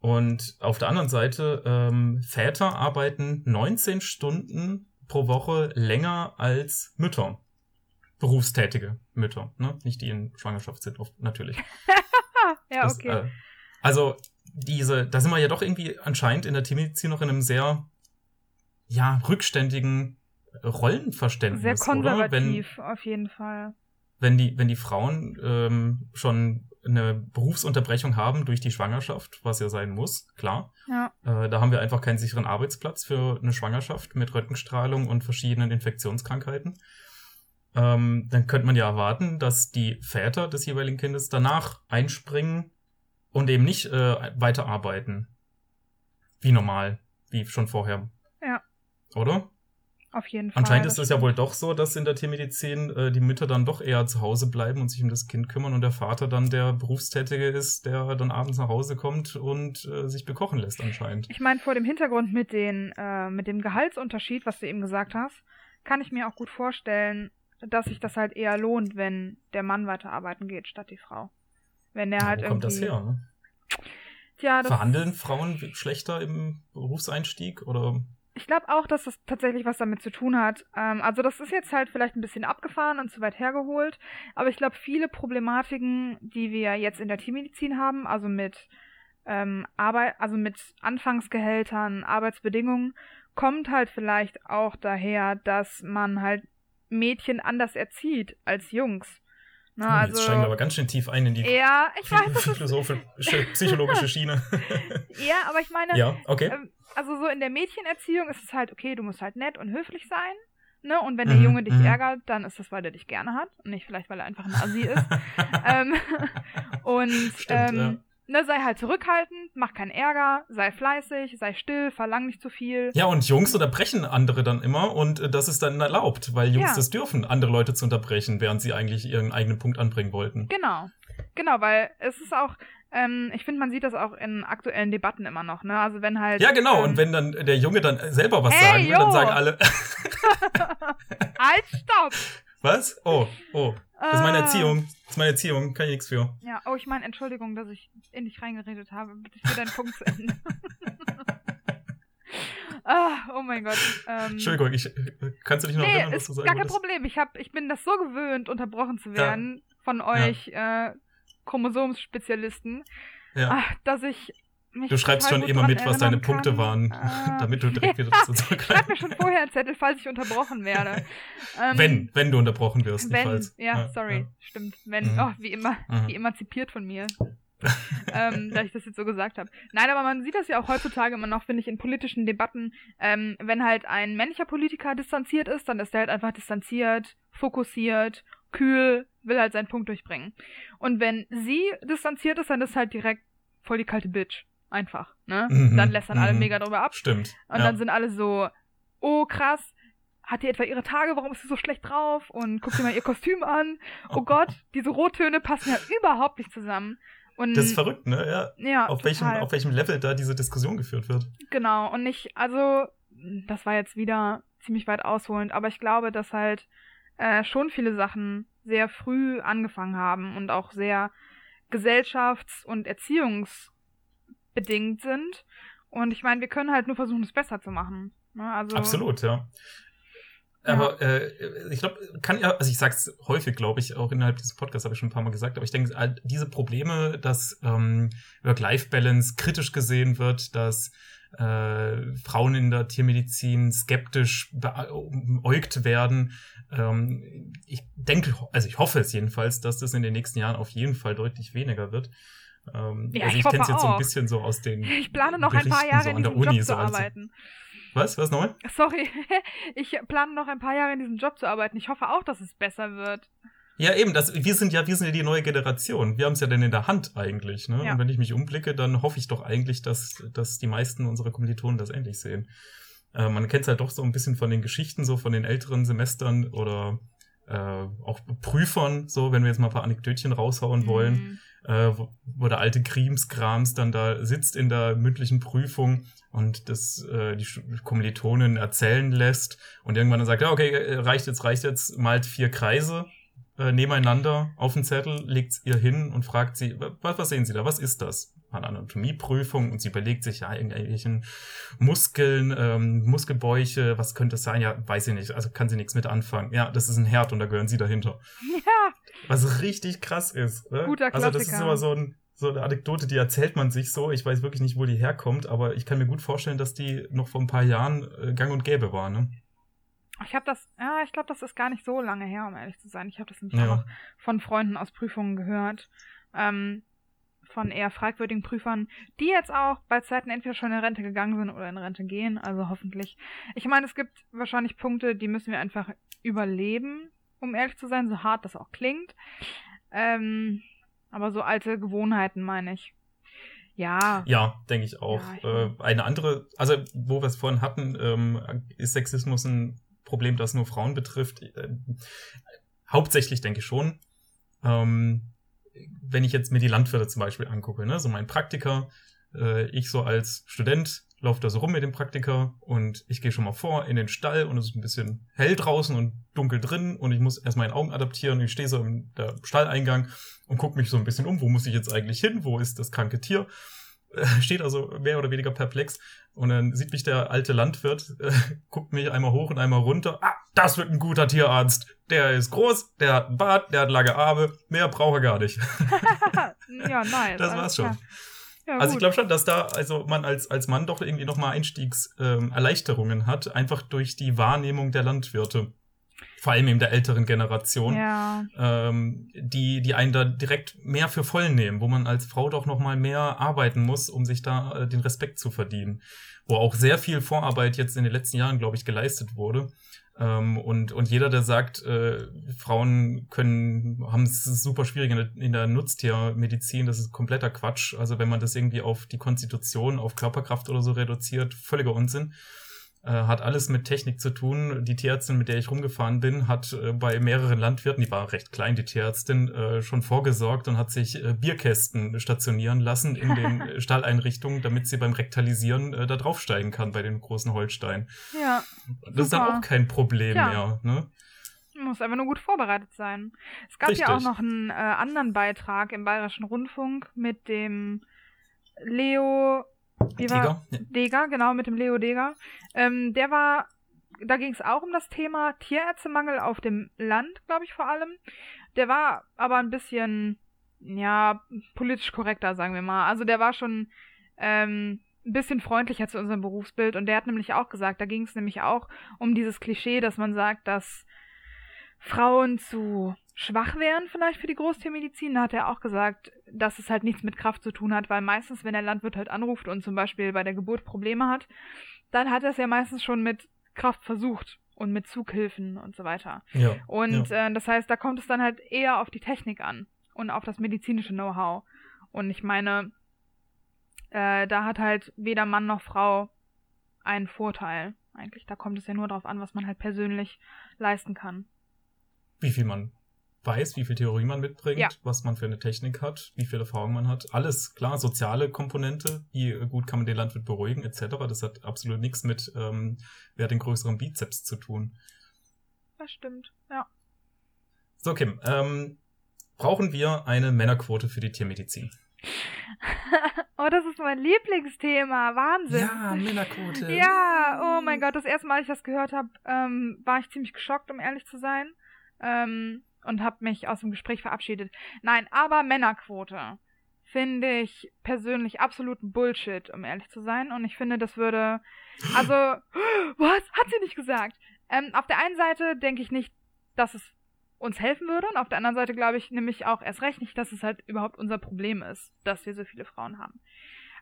Und auf der anderen Seite, ähm, Väter arbeiten 19 Stunden pro Woche länger als Mütter. Berufstätige Mütter, ne? Nicht die in Schwangerschaft sind, oft, natürlich. ja, Das, okay. äh, also, diese, da sind wir ja doch irgendwie anscheinend in der Tiermedizin noch in einem sehr, ja, rückständigen Rollenverständnis. Sehr Oder? Wenn, konservativ, auf jeden Fall. wenn die, wenn die Frauen ähm, schon eine Berufsunterbrechung haben durch die Schwangerschaft, was ja sein muss, klar. Ja. Äh, da haben wir einfach keinen sicheren Arbeitsplatz für eine Schwangerschaft mit Röntgenstrahlung und verschiedenen Infektionskrankheiten. Ähm, dann könnte man ja erwarten, dass die Väter des jeweiligen Kindes danach einspringen und eben nicht äh, weiterarbeiten. Wie normal, wie schon vorher. Ja. Oder? Auf jeden Fall. Anscheinend ist es ja wohl doch so, dass in der Tiermedizin äh, die Mütter dann doch eher zu Hause bleiben und sich um das Kind kümmern und der Vater dann der Berufstätige ist, der dann abends nach Hause kommt und äh, sich bekochen lässt anscheinend. Ich meine, vor dem Hintergrund mit, den, äh, mit dem Gehaltsunterschied, was du eben gesagt hast, kann ich mir auch gut vorstellen, dass sich das halt eher lohnt, wenn der Mann weiterarbeiten geht statt die Frau. Wenn der Ja, halt wo kommt das irgendwie. her? Ne? Tja, das, Verhandeln Frauen schlechter im Berufseinstieg oder? Ich glaube auch, dass das tatsächlich was damit zu tun hat. Ähm, also das ist jetzt halt vielleicht ein bisschen abgefahren und zu weit hergeholt, aber ich glaube, viele Problematiken, die wir jetzt in der Tiermedizin haben, also mit ähm, Arbeit, also mit Anfangsgehältern, Arbeitsbedingungen, kommt halt vielleicht auch daher, dass man halt Mädchen anders erzieht als Jungs. Na, Hm, also, Jetzt steigen wir aber ganz schön tief ein in die ja, ich weiß, philosophische, psychologische Schiene. ja, aber ich meine, ja, okay. ähm, also so in der Mädchenerziehung ist es halt, okay, du musst halt nett und höflich sein. Ne? Und wenn der Mhm, Junge dich mhm. ärgert, dann ist das, weil er dich gerne hat und nicht vielleicht, weil er einfach ein Assi ist. ähm, und Stimmt, ähm, ne, sei halt zurückhaltend, mach keinen Ärger, sei fleißig, sei still, verlang nicht zu viel. Ja, und Jungs unterbrechen andere dann immer und äh, das ist dann erlaubt, weil Jungs Ja. das dürfen, andere Leute zu unterbrechen, während sie eigentlich ihren eigenen Punkt anbringen wollten. Genau. Genau, weil es ist auch, ähm, ich finde, man sieht das auch in aktuellen Debatten immer noch, ne? Also wenn halt. Ja, genau. Ähm, Und wenn dann der Junge dann selber was Hey, sagen will, dann sagen alle, halt, stopp! Was? Oh, oh, das ist meine Ah. Erziehung. Das ist meine Erziehung, kann ich nichts für. Ja, oh, ich meine, Entschuldigung, dass ich in dich reingeredet habe. Bitte für deinen Punkt zu Ende. ah, oh mein Gott. Ähm, Entschuldigung, ich, äh, kannst du dich noch Nee, erinnern, was ist du gar sagen kein wolltest? Problem. Ich, hab, ich bin das so gewöhnt, unterbrochen zu werden von euch äh, Chromosomspezialisten, Ja. ah, dass ich Du schreibst schon immer mit, was deine Punkte kann. waren, Ah, damit du direkt wieder ja, dazu Schreib mir schon vorher einen Zettel, falls ich unterbrochen werde. Ähm, Wenn, wenn du unterbrochen wirst, nicht Wenn, falls. ja, sorry, ja. stimmt. Wenn, Mhm. oh, wie immer, Mhm. wie emanzipiert von mir. ähm, da ich das jetzt so gesagt habe. Nein, aber man sieht das ja auch heutzutage immer noch, finde ich, in politischen Debatten. Ähm, wenn halt ein männlicher Politiker distanziert ist, dann ist er halt einfach distanziert, fokussiert, kühl, will halt seinen Punkt durchbringen. Und wenn sie distanziert ist, dann ist halt direkt voll die kalte Bitch. Einfach, ne? Mhm, Dann lässt dann alle mhm. mega drüber ab. Stimmt. Und ja. dann sind alle so, oh krass, hat die etwa ihre Tage, warum ist sie so schlecht drauf? Und guck dir mal ihr Kostüm an. Oh Gott, diese Rottöne passen ja überhaupt nicht zusammen. Und das ist verrückt, ne? Ja. ja, Auf welchem, auf welchem Level da diese Diskussion geführt wird. Genau, und ich, also, das war jetzt wieder ziemlich weit ausholend, aber ich glaube, dass halt äh, schon viele Sachen sehr früh angefangen haben und auch sehr gesellschafts- und erziehungsbedingt sind. Und ich meine, wir können halt nur versuchen, es besser zu machen. Ne? Also, Absolut, ja. Aber äh, ich glaube, kann ja, also ich sag's häufig, glaube ich, auch innerhalb dieses Podcasts habe ich schon ein paar Mal gesagt, aber ich denke, diese Probleme, dass ähm, Work-Life-Balance kritisch gesehen wird, dass äh, Frauen in der Tiermedizin skeptisch beäugt werden. Ähm, ich denke, also ich hoffe es jedenfalls, dass das in den nächsten Jahren auf jeden Fall deutlich weniger wird. Ähm, Ja, also ich ich kenne es jetzt so ein bisschen so aus den ich plane noch ein paar Berichten Jahre so in an der diesem Uni Job so zu arbeiten. Was? Was nochmal? Sorry, ich plane noch ein paar Jahre in diesem Job zu arbeiten. Ich hoffe auch, dass es besser wird. Ja, eben, das, wir sind ja, wir sind ja die neue Generation. Wir haben es ja denn in der Hand eigentlich, ne? Ja. Und wenn ich mich umblicke, dann hoffe ich doch eigentlich, dass, dass die meisten unserer Kommilitonen das ähnlich sehen. Äh, man kennt es halt doch so ein bisschen von den Geschichten, so von den älteren Semestern oder äh, auch Prüfern, so, wenn wir jetzt mal ein paar Anekdötchen raushauen wollen, Mhm. Äh, wo, wo der alte Krimskrams dann da sitzt in der mündlichen Prüfung und das äh, die Kommilitonen erzählen lässt und irgendwann dann sagt, ja, okay, äh, reicht jetzt, reicht jetzt, malt vier Kreise äh, nebeneinander auf den Zettel, legt ihr hin und fragt sie, was, was sehen Sie da, was ist das? Eine Anatomieprüfung und sie überlegt sich ja irgendwelchen Muskeln, ähm, Muskelbäuche, was könnte es sein? Ja, weiß ich nicht, also kann sie nichts mit anfangen. Ja, das ist ein Herd und da gehören sie dahinter. Ja. Was richtig krass ist. Ne? Guter Also das ist Klassiker. immer so, ein, so eine Anekdote, die erzählt man sich so. Ich weiß wirklich nicht, wo die herkommt, aber ich kann mir gut vorstellen, dass die noch vor ein paar Jahren äh, gang und gäbe war. Ne? Ich habe das, ja, ich glaube, das ist gar nicht so lange her, um ehrlich zu sein. Ich habe das nämlich Ja. auch von Freunden aus Prüfungen gehört. Ähm, von eher fragwürdigen Prüfern, die jetzt auch bei Zeiten entweder schon in Rente gegangen sind oder in Rente gehen, also hoffentlich. Ich meine, es gibt wahrscheinlich Punkte, die müssen wir einfach überleben, um ehrlich zu sein, so hart das auch klingt. Ähm, aber so alte Gewohnheiten meine ich. Ja, Ja, denke ich auch. Ja, ich- äh, eine andere, also wo wir es vorhin hatten, ähm, ist Sexismus ein Problem, das nur Frauen betrifft. Äh, hauptsächlich denke ich schon. Ähm, wenn ich jetzt mir die Landwirte zum Beispiel angucke, ne, so mein Praktiker, äh, ich so als Student laufe da so rum mit dem Praktiker und ich gehe schon mal vor in den Stall und es ist ein bisschen hell draußen und dunkel drin und ich muss erst meine Augen adaptieren ich stehe so im Stalleingang und gucke mich so ein bisschen um, wo muss ich jetzt eigentlich hin, wo ist das kranke Tier, steht also mehr oder weniger perplex und dann sieht mich der alte Landwirt, äh, guckt mich einmal hoch und einmal runter, ah, das wird ein guter Tierarzt, der ist groß, der hat einen Bart, der hat lange Arme, mehr braucht er gar nicht. ja, nice. Das war's schon. klar. Ja, Also ich glaube schon, dass da also man als, als Mann doch irgendwie nochmal Einstiegserleichterungen ähm, Erleichterungen hat, einfach durch die Wahrnehmung der Landwirte. Vor allem eben der älteren Generation, Ja, ähm, die, die einen da direkt mehr für voll nehmen, wo man als Frau doch nochmal mehr arbeiten muss, um sich da äh, den Respekt zu verdienen. Wo auch sehr viel Vorarbeit jetzt in den letzten Jahren, glaube ich, geleistet wurde. Ähm, und, und jeder, der sagt, äh, Frauen können, haben es super schwierig in der, in der Nutztiermedizin, das ist kompletter Quatsch. Also wenn man das irgendwie auf die Konstitution, auf Körperkraft oder so reduziert, völliger Unsinn. Äh, hat alles mit Technik zu tun. Die Tierärztin, mit der ich rumgefahren bin, hat äh, bei mehreren Landwirten, die war recht klein, die Tierärztin, äh, schon vorgesorgt und hat sich äh, Bierkästen stationieren lassen in den Stalleinrichtungen, damit sie beim Rektalisieren äh, da draufsteigen kann bei den großen Holsteinen. ja. Das ist dann Super. auch kein Problem Ja. mehr. Ne? Muss einfach nur gut vorbereitet sein. Es gab ja Richtig. auch noch einen anderen Beitrag im Bayerischen Rundfunk mit dem Leo wie war-? Ja. Deger, genau, mit dem Leo Deger. Ähm, der war, da ging es auch um das Thema Tierärztemangel auf dem Land, glaube ich vor allem. Der war aber ein bisschen, ja, politisch korrekter, sagen wir mal. Also der war schon ähm, ein bisschen freundlicher zu unserem Berufsbild und der hat nämlich auch gesagt, da ging es nämlich auch um dieses Klischee, dass man sagt, dass Frauen zu schwach wären vielleicht für die Großtiermedizin. Da hat er auch gesagt, dass es halt nichts mit Kraft zu tun hat, weil meistens, wenn der Landwirt halt anruft und zum Beispiel bei der Geburt Probleme hat, dann hat er es ja meistens schon mit Kraft versucht und mit Zughilfen und so weiter. Ja. Und äh, das heißt, da kommt es dann halt eher auf die Technik an und auf das medizinische Know-how. Und ich meine, äh, da hat halt weder Mann noch Frau einen Vorteil. Eigentlich, da kommt es ja nur darauf an, was man halt persönlich leisten kann. Wie viel man weiß, wie viel Theorie man mitbringt, Ja. was man für eine Technik hat, wie viel Erfahrung man hat. Alles klar, soziale Komponente, wie äh, gut kann man den Landwirt beruhigen, etc. Das hat absolut nichts mit, ähm, wer hat den größeren Bizeps zu tun. Das stimmt, ja. So, Kim, ähm, brauchen wir eine Männerquote für die Tiermedizin? oh, das ist mein Lieblingsthema. Wahnsinn. Männerquote. Ja, oh mein Gott, das erste Mal, als ich das gehört habe, ähm, war ich ziemlich geschockt, um ehrlich zu sein. Ähm, und habe mich aus dem Gespräch verabschiedet. Nein, aber Männerquote finde ich persönlich absoluten Bullshit, um ehrlich zu sein. Und ich finde, das würde. Also, was? Hat sie nicht gesagt? Ähm, auf der einen Seite denke ich nicht, dass es uns helfen würde. Und auf der anderen Seite glaube ich nämlich auch erst recht nicht, dass es halt überhaupt unser Problem ist, dass wir so viele Frauen haben.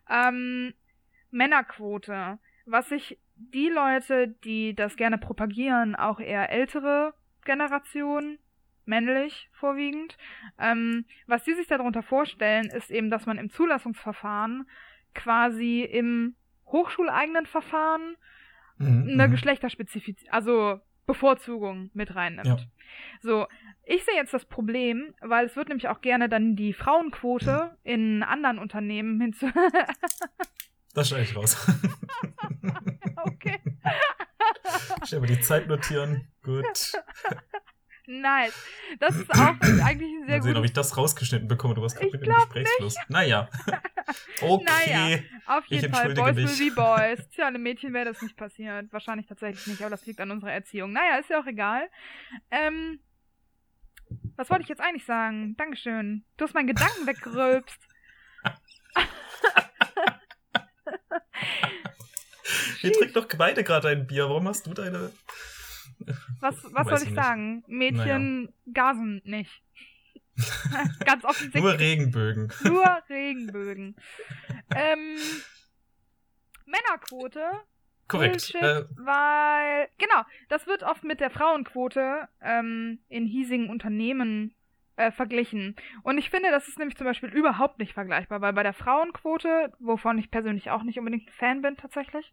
Ähm, Männerquote. Was sich die Leute, die das gerne propagieren, auch eher ältere Generation, männlich vorwiegend, ähm, was die sich darunter vorstellen, ist eben, dass man im Zulassungsverfahren quasi im hochschuleigenen Verfahren Mhm, eine mhm. Geschlechterspezifizierung, also Bevorzugung mit reinnimmt. Ja. So, ich sehe jetzt das Problem, weil es wird nämlich auch gerne dann die Frauenquote in anderen Unternehmen hinzu. Das schneide ich raus. okay. ich werde die Zeit notieren. Gut. Nice. Das ist auch eigentlich ein sehr Mal sehen, gut. ob ich das rausgeschnitten bekomme. Du warst gerade mit dem Gesprächsfluss. Naja. Okay. Naja, auf jeden Fall. Boys will be Boys. Tja, einem Mädchen wäre das nicht passiert. Wahrscheinlich tatsächlich nicht, aber das liegt an unserer Erziehung. Naja, ist ja auch egal. Ähm, was wollte ich jetzt eigentlich sagen? Dankeschön. Du hast meinen Gedanken weggerülpst. Wir trinken doch beide gerade ein Bier. Warum hast du deine. Was, was soll ich ich nicht. sagen? Mädchen gasen nicht. Ganz offensichtlich. Nur Regenbögen. Nur Regenbögen. ähm, Männerquote. Korrekt. Bullshit, Äh, weil, genau, das wird oft mit der Frauenquote ähm, in hiesigen Unternehmen äh, verglichen. Und ich finde, das ist nämlich zum Beispiel überhaupt nicht vergleichbar, weil bei der Frauenquote, wovon ich persönlich auch nicht unbedingt ein Fan bin tatsächlich,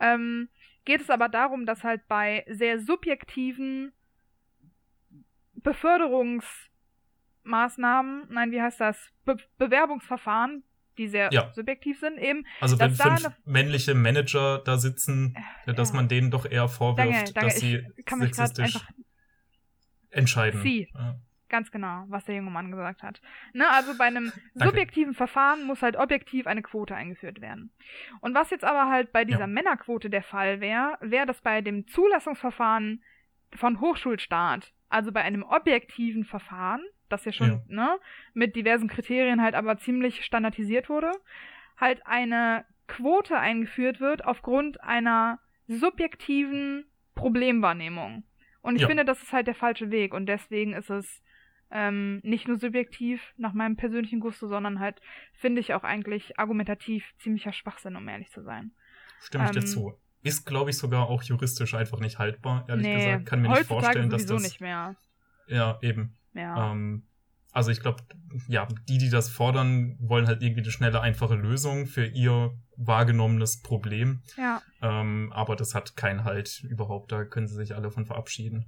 ähm, geht es aber darum, dass halt bei sehr subjektiven Beförderungsmaßnahmen, nein, wie heißt das, Be Bewerbungsverfahren, die sehr Ja. subjektiv sind, eben, also, wenn fünf männliche Manager da sitzen, dass ja. man denen doch eher vorwirft, Danke, danke. dass sie Ich kann mich sexistisch einfach entscheiden. Sie. Ja. Ganz genau, was der junge Mann gesagt hat. Ne, also bei einem Danke. subjektiven Verfahren muss halt objektiv eine Quote eingeführt werden. Und was jetzt aber halt bei dieser Ja. Männerquote der Fall wäre, wäre das bei dem Zulassungsverfahren von Hochschulstaat, also bei einem objektiven Verfahren, das ja schon ne, mit diversen Kriterien halt aber ziemlich standardisiert wurde, halt eine Quote eingeführt wird aufgrund einer subjektiven Problemwahrnehmung. Und ich Ja. finde, das ist halt der falsche Weg und deswegen ist es ähm, nicht nur subjektiv nach meinem persönlichen Gusto, sondern halt, finde ich auch eigentlich argumentativ ziemlicher Schwachsinn, um ehrlich zu sein. Stimme ich dir Ähm, zu. Ist, glaube ich, sogar auch juristisch einfach nicht haltbar, ehrlich nee, gesagt. Kann mir nicht vorstellen, dass das. nicht mehr. Ja, eben. Ja. Ähm, also ich glaube, ja, die, die das fordern, wollen halt irgendwie eine schnelle, einfache Lösung für ihr wahrgenommenes Problem. ja. Ähm, aber das hat keinen Halt überhaupt. Da können sie sich alle von verabschieden.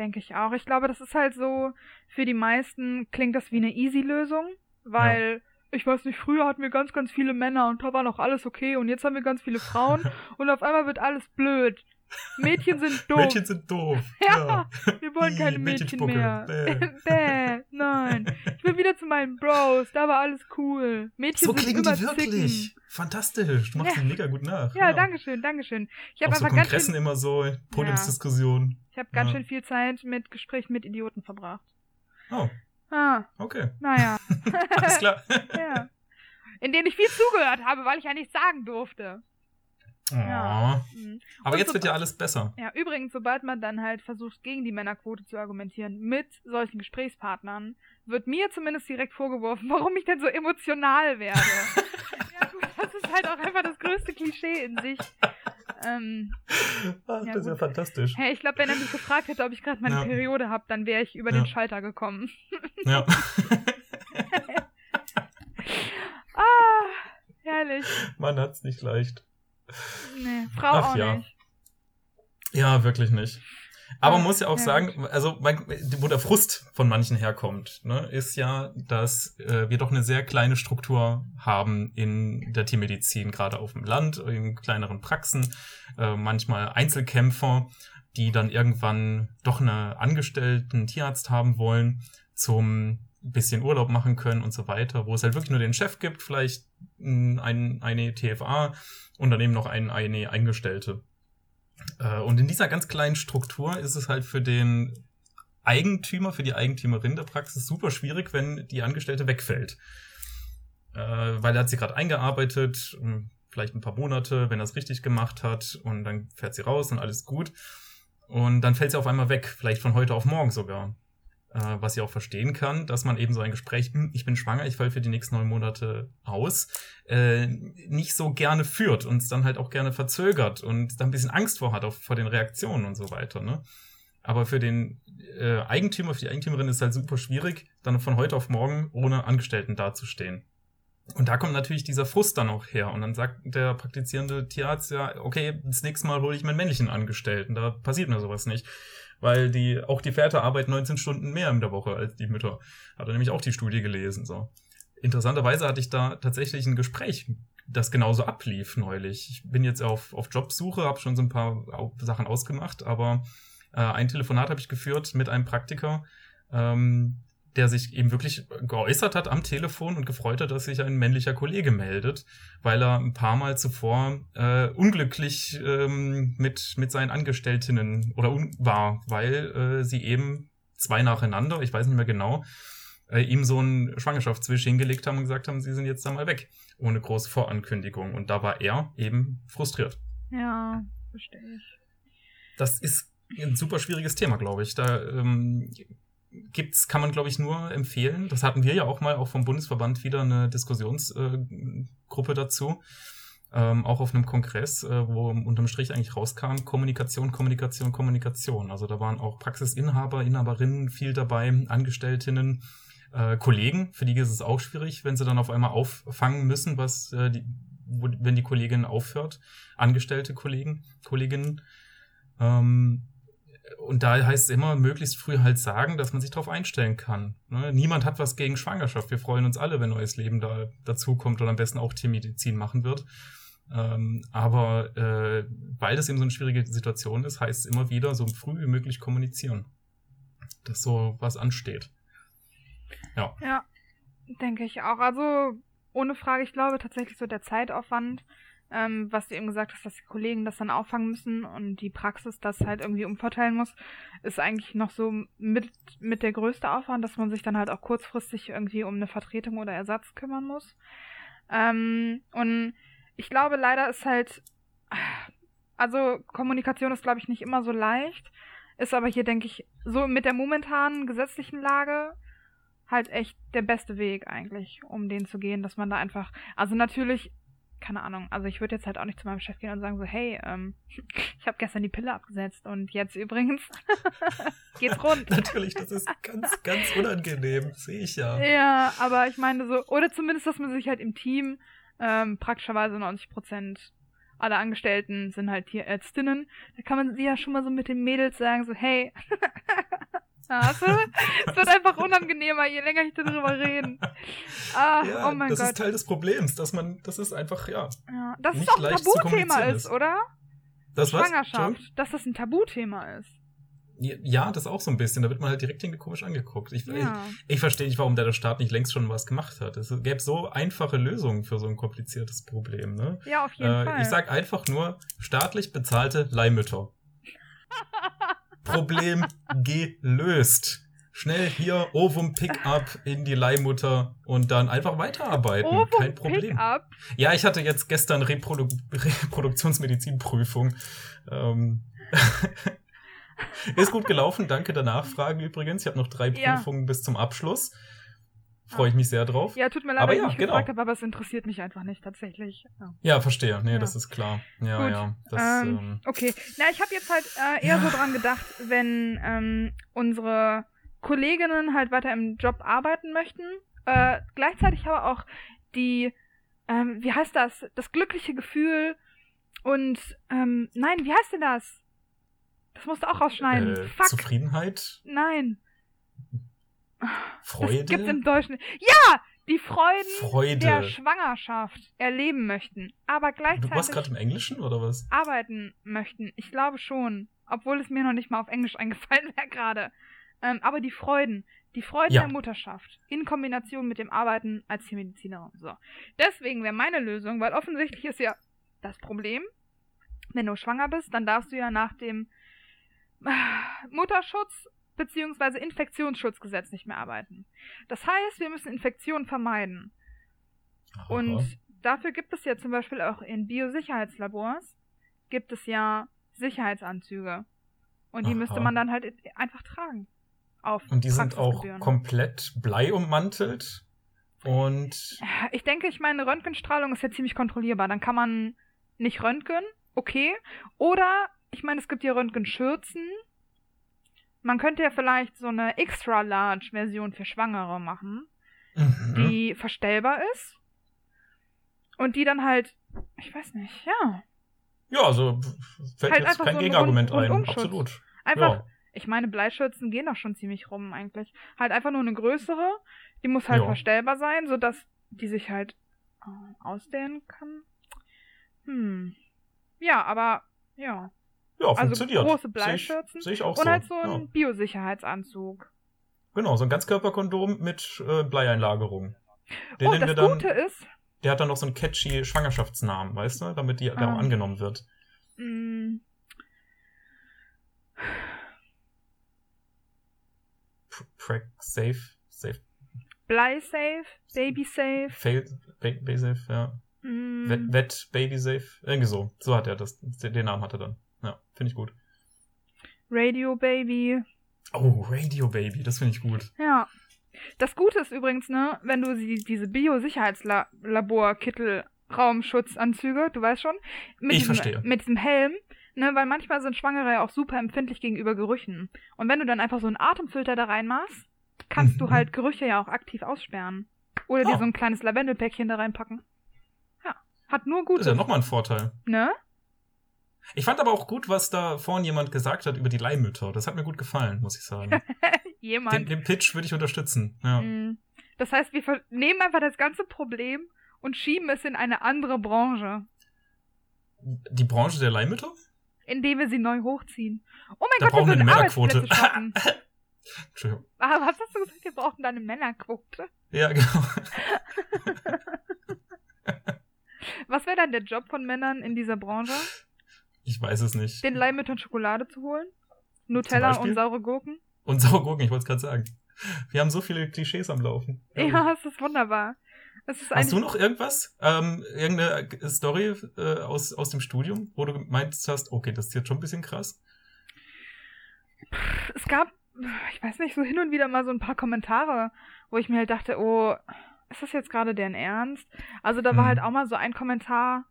Denke ich auch. Ich glaube, das ist halt so, für die meisten klingt das wie eine Easy-Lösung, weil, ich weiß nicht, früher hatten wir ganz, ganz viele Männer und da war noch alles okay und jetzt haben wir ganz viele Frauen und auf einmal wird alles blöd. Mädchen sind doof. Mädchen sind doof. Ja, wir wollen keine Mädchen mehr. Bäh. Bäh, nein. Ich will wieder zu meinen Bros, da war alles cool. Mädchen So sind klingen die überzicken. wirklich. Fantastisch. Du machst Ja. die mega gut nach. Ja, danke schön, danke schön. Ich habe Auf so einfach ganz Kongressen schön, immer so Podiumsdiskussionen. ich habe ganz Ja. schön viel Zeit mit Gesprächen mit Idioten verbracht. Oh, Ah, okay. naja. Alles klar. ja. In denen ich viel zugehört habe, weil ich ja nichts sagen durfte. Ja. Oh. Mhm. Aber jetzt so- wird ja alles besser. Ja, übrigens, sobald man dann halt versucht, gegen die Männerquote zu argumentieren mit solchen Gesprächspartnern, wird mir zumindest direkt vorgeworfen, warum ich denn so emotional werde. ja, gut, das ist halt auch einfach das größte Klischee in sich. Ähm, Ah, Ja, das ist ja fantastisch. hey, ich glaube, wenn er mich gefragt hätte, ob ich gerade meine Ja. Periode habe, dann wäre ich über Ja. den Schalter gekommen. Ja. Ah, herrlich. Man hat's nicht leicht. Nee, Frau Ach auch ja. nicht. Ja, wirklich nicht. Aber man muss ja auch ja, sagen, also wo der Frust von manchen herkommt, ne, ist ja, dass äh, wir doch eine sehr kleine Struktur haben in der Tiermedizin, gerade auf dem Land, in kleineren Praxen, äh, manchmal Einzelkämpfer, die dann irgendwann doch eine Angestellten Tierarzt haben wollen, zum bisschen Urlaub machen können und so weiter, wo es halt wirklich nur den Chef gibt, vielleicht ein, eine TFA und daneben noch ein, eine Eingestellte. Äh, Und in dieser ganz kleinen Struktur ist es halt für den Eigentümer, für die Eigentümerin der Praxis super schwierig, wenn die Angestellte wegfällt. Äh, Weil er hat sie gerade eingearbeitet, mh, vielleicht ein paar Monate, wenn er es richtig gemacht hat, und dann fährt sie raus und alles gut. Und dann fällt sie auf einmal weg, vielleicht von heute auf morgen sogar. Äh, Was ich auch verstehen kann, dass man eben so ein Gespräch, "Hm, ich bin schwanger, ich falle für die nächsten neun Monate aus, äh, nicht so gerne führt und es dann halt auch gerne verzögert und da ein bisschen Angst vor hat, auf, vor den Reaktionen und so weiter. Ne? Aber für den äh, Eigentümer, für die Eigentümerin ist es halt super schwierig, dann von heute auf morgen ohne Angestellten dazustehen. Und da kommt natürlich dieser Frust dann auch her. Und dann sagt der praktizierende Tierarzt ja, okay, das nächste Mal hole ich meinen männlichen Angestellten. Da passiert mir sowas nicht. Weil die, auch die Väter arbeiten 19 Stunden mehr in der Woche als die Mütter. Hat er nämlich auch die Studie gelesen, so. Interessanterweise hatte ich da tatsächlich ein Gespräch, das genauso ablief neulich. Ich bin jetzt auf, auf Jobsuche, habe schon so ein paar Sachen ausgemacht, aber Äh, ein Telefonat habe ich geführt mit einem Praktiker, ähm, der sich eben wirklich geäußert hat am Telefon und gefreut hat, dass sich ein männlicher Kollege meldet, weil er ein paar Mal zuvor äh, unglücklich ähm, mit, mit seinen Angestellten oder war, weil äh, sie eben zwei nacheinander, ich weiß nicht mehr genau, äh, ihm so einen Schwangerschaftswisch hingelegt haben und gesagt haben, sie sind jetzt da mal weg, ohne große Vorankündigung. Und da war er eben frustriert. Ja, verstehe ich. Das ist ein super schwieriges Thema, glaube ich. Da ähm, gibt's, kann man, glaube ich, nur empfehlen. Das hatten wir ja auch mal, auch vom Bundesverband wieder eine Diskussionsgruppe äh, dazu. Ähm, auch auf einem Kongress, äh, wo unterm Strich eigentlich rauskam, Kommunikation, Kommunikation, Kommunikation. Also da waren auch Praxisinhaber, Inhaberinnen viel dabei, Angestelltinnen, äh, Kollegen, für die ist es auch schwierig, wenn sie dann auf einmal auffangen müssen, was äh, die, wo, wenn die Kollegin aufhört, angestellte Kollegen, Kolleginnen. Ähm, und da heißt es immer, möglichst früh halt sagen, dass man sich darauf einstellen kann. Ne? Niemand hat was gegen Schwangerschaft. Wir freuen uns alle, wenn neues Leben da dazukommt und am besten auch Tiermedizin machen wird. Ähm, aber äh, weil das eben so eine schwierige Situation ist, heißt es immer wieder, so früh wie möglich kommunizieren, dass so was ansteht. Ja. Ja, denke ich auch. Also ohne Frage, ich glaube tatsächlich so der Zeitaufwand, ähm, was du eben gesagt hast, dass die Kollegen das dann auffangen müssen und die Praxis das halt irgendwie umverteilen muss, ist eigentlich noch so mit, mit der größte Aufwand, dass man sich dann halt auch kurzfristig irgendwie um eine Vertretung oder Ersatz kümmern muss. Ähm, und ich glaube, leider ist halt, also Kommunikation ist, glaube ich, nicht immer so leicht, ist aber hier, denke ich, so mit der momentanen gesetzlichen Lage halt echt der beste Weg eigentlich, um den zu gehen, dass man da einfach, also natürlich, keine Ahnung, also ich würde jetzt halt auch nicht zu meinem Chef gehen und sagen so, hey, ähm, ich habe gestern die Pille abgesetzt und jetzt übrigens geht's rund. natürlich, das ist ganz, ganz unangenehm, sehe ich ja. Ja, aber ich meine so, oder zumindest, dass man sich halt im Team ähm, praktischerweise 90 Prozent aller Angestellten sind halt Tierärztinnen. Da kann man sie ja schon mal so mit den Mädels sagen, so, hey, hast es wird einfach unangenehmer, je länger ich darüber rede. Ah, ja, oh mein das Gott. ist Teil des Problems, dass man, das ist einfach, ja. ja dass nicht es auch ein Tabuthema ist, ist. oder? Das was? Schwangerschaft. Entschuldigung? Dass das ein Tabuthema ist. Ja, das auch so ein bisschen. Da wird man halt direkt irgendwie komisch angeguckt. Ich, Ja. ich, ich verstehe nicht, warum der Staat nicht längst schon was gemacht hat. Es gäbe so einfache Lösungen für so ein kompliziertes Problem. Ne? Ja, auf jeden Äh, Fall. ich sag einfach nur staatlich bezahlte Leihmütter. Problem gelöst. Schnell hier Ovum Pickup in die Leihmutter und dann einfach weiterarbeiten. Ovum Kein Problem. Pickup. Ja, ich hatte jetzt gestern Reprodu Reproduktionsmedizinprüfung. Ähm, ist gut gelaufen, danke der Nachfrage übrigens. Ich habe noch drei Ja. Prüfungen bis zum Abschluss. Freue ich mich sehr drauf. Ja, tut mir leid, Aber dass ich ja, nicht genau. gefragt habe, aber es interessiert mich einfach nicht tatsächlich. Ja. Ja, verstehe. Nee, Ja. das ist klar. Ja, Gut, ja. Das, ähm, ähm, Okay, na, ich habe jetzt halt äh, eher so dran gedacht, wenn ähm, unsere Kolleginnen halt weiter im Job arbeiten möchten, äh, gleichzeitig aber auch die, ähm, wie heißt das, das glückliche Gefühl und, ähm, nein, wie heißt denn das? Das musst du auch rausschneiden. äh, Fuck, Zufriedenheit, nein. Freude, Das gibt's im Deutschen. Ja, die Freuden Freude. der Schwangerschaft erleben möchten, aber du warst gleichzeitig gerade im Englischen oder was? arbeiten möchten. Ich glaube schon. Obwohl es mir noch nicht mal auf Englisch eingefallen wäre gerade. Ähm, aber die Freuden. Die Freuden Ja. der Mutterschaft. In Kombination mit dem Arbeiten als Tiermedizinerin. So. Deswegen wäre meine Lösung, weil offensichtlich ist ja das Problem, wenn du schwanger bist, dann darfst du ja nach dem äh, Mutterschutz bzw. Infektionsschutzgesetz nicht mehr arbeiten. Das heißt, wir müssen Infektionen vermeiden. Aha. Und dafür gibt es ja zum Beispiel auch in Biosicherheitslabors gibt es ja Sicherheitsanzüge. Und die Aha. müsste man dann halt einfach tragen. Auf Und die sind auch komplett bleiummantelt. Und Ich denke, ich meine, Röntgenstrahlung ist ja ziemlich kontrollierbar. Dann kann man nicht röntgen, okay. Oder, ich meine, es gibt ja Röntgenschürzen. Man könnte ja vielleicht so eine Extra-Large-Version für Schwangere machen. Mhm. die verstellbar ist und die dann halt, ich weiß nicht, ja, ja, also fällt Halt jetzt kein so Gegenargument ein. Absolut. einfach, Ja. ich meine, Bleischürzen gehen doch schon ziemlich rum eigentlich. Halt einfach nur eine größere, die muss halt Ja. verstellbar sein, sodass die sich halt äh, ausdehnen kann. Hm. Ja, aber, ja. Ja, funktioniert. Also große Sehe ich, Bleischürzen. seh ich auch Und so. halt so ein ja. Biosicherheitsanzug. Genau, so ein Ganzkörperkondom mit äh, Bleieinlagerung. Den oh, wir das dann, Gute ist, der hat dann noch so einen catchy Schwangerschaftsnamen, weißt du, damit die, der Ah. auch angenommen wird. mh, Pr- Prac safe, safe, Blei-safe, Baby-safe, fail, ba ba safe, ja. mh, Wet, wet, baby safe, irgendwie so. So hat er das, den Namen hat er dann. Finde ich gut. Radio-Baby. Oh, Radio Baby, das finde ich gut. Ja. Das Gute ist übrigens, ne, wenn du sie, diese Bio-Sicherheitslabor-Kittel-Raumschutzanzüge, du weißt schon, mit, Ich diesem, verstehe. mit diesem Helm, ne, weil manchmal sind Schwangere ja auch super empfindlich gegenüber Gerüchen. Und wenn du dann einfach so einen Atemfilter da reinmachst, kannst du Mhm. halt Gerüche ja auch aktiv aussperren. Oder dir Oh. so ein kleines Lavendelpäckchen da reinpacken. Ja. Hat nur Das Gutes, ist ja nochmal ein Vorteil. ne? Ich fand aber auch gut, was da vorhin jemand gesagt hat über die Leihmütter. Das hat mir gut gefallen, muss ich sagen. Den, Jemand. den Pitch würde ich unterstützen. Ja. Mm. Das heißt, wir nehmen einfach das ganze Problem und schieben es in eine andere Branche. Die Branche der Leihmütter? indem wir sie neu hochziehen. Oh mein Da Gott, wir brauchen wir eine Männerquote. Entschuldigung. Was hast du gesagt? Wir brauchen da eine Männerquote. Ja, genau. Was wäre dann der Job von Männern in dieser Branche? Ich weiß es nicht. Den Leihmüttern Schokolade zu holen? Nutella und saure Gurken? Und Sauergurken, ich wollte es gerade sagen. Wir haben so viele Klischees am Laufen. Ja, es ist wunderbar. Es ist Hast du noch irgendwas? Ähm, irgendeine Story äh, aus, aus dem Studium, wo du gemeint hast, okay, das ist jetzt schon ein bisschen krass? es gab, ich weiß nicht, so hin und wieder mal so ein paar Kommentare, wo ich mir halt dachte, oh, ist das jetzt gerade deren Ernst? Also da war Mhm. halt auch mal so ein Kommentar,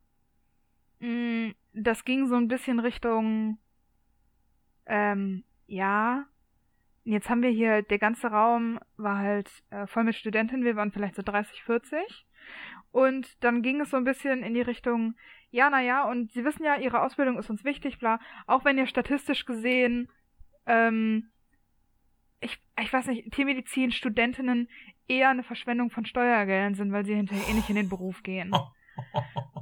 mh, das ging so ein bisschen Richtung, ähm, ja, jetzt haben wir hier, der ganze Raum war halt äh, voll mit Studentinnen, wir waren vielleicht so 30, 40. Und dann ging es so ein bisschen in die Richtung, ja, naja, und Sie wissen ja, Ihre Ausbildung ist uns wichtig, bla, auch wenn ihr statistisch gesehen ähm, ich, ich weiß nicht, Tiermedizin, Studentinnen eher eine Verschwendung von Steuergeldern sind, weil sie hinterher eh nicht in den Beruf gehen.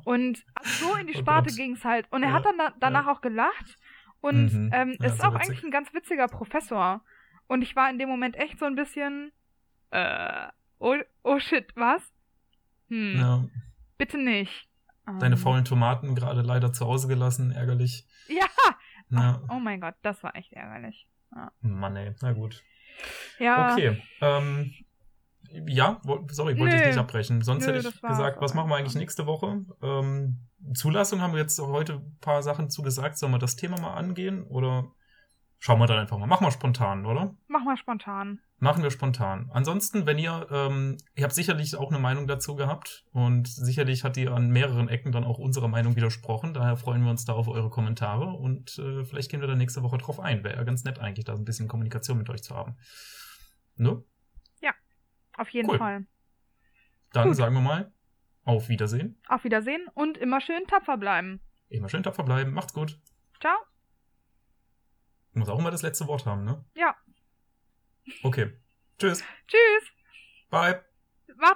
Und so in die Oh Sparte Gott. ging's halt. Und er Ja, hat dann da, danach auch gelacht. Und Mhm. ähm, Ja, ist auch witzig. eigentlich ein ganz witziger Professor. Und ich war in dem Moment echt so ein bisschen, äh, oh, oh shit, was? Hm, Ja, bitte nicht. deine Ähm, faulen Tomaten gerade leider zu Hause gelassen, ärgerlich. Ja, Ja. oh mein Gott, das war echt ärgerlich. Mann, ey, na gut. Ja, Okay. Ähm, ja, sorry, wollte Nö. ich nicht abbrechen. Sonst Nö, hätte ich gesagt, was machen wir eigentlich nächste Woche? Ähm, Zulassung haben wir jetzt heute ein paar Sachen zu gesagt. Sollen wir das Thema mal angehen? Oder schauen wir dann einfach mal. Machen wir spontan, oder? mach mal spontan. Machen wir spontan. Ansonsten, wenn ihr, ähm, ihr habt sicherlich auch eine Meinung dazu gehabt und sicherlich hat die an mehreren Ecken dann auch unserer Meinung widersprochen. Daher freuen wir uns da auf eure Kommentare und äh, vielleicht gehen wir dann nächste Woche drauf ein. Wäre ja ganz nett eigentlich, da so ein bisschen Kommunikation mit euch zu haben. Ne? Auf jeden Cool. Fall. Dann Gut. sagen wir mal, auf Wiedersehen. Auf Wiedersehen und immer schön tapfer bleiben. Immer schön tapfer bleiben. Macht's gut. Ciao. Du musst auch immer das letzte Wort haben, ne? Ja. Okay. Tschüss. Tschüss. Bye.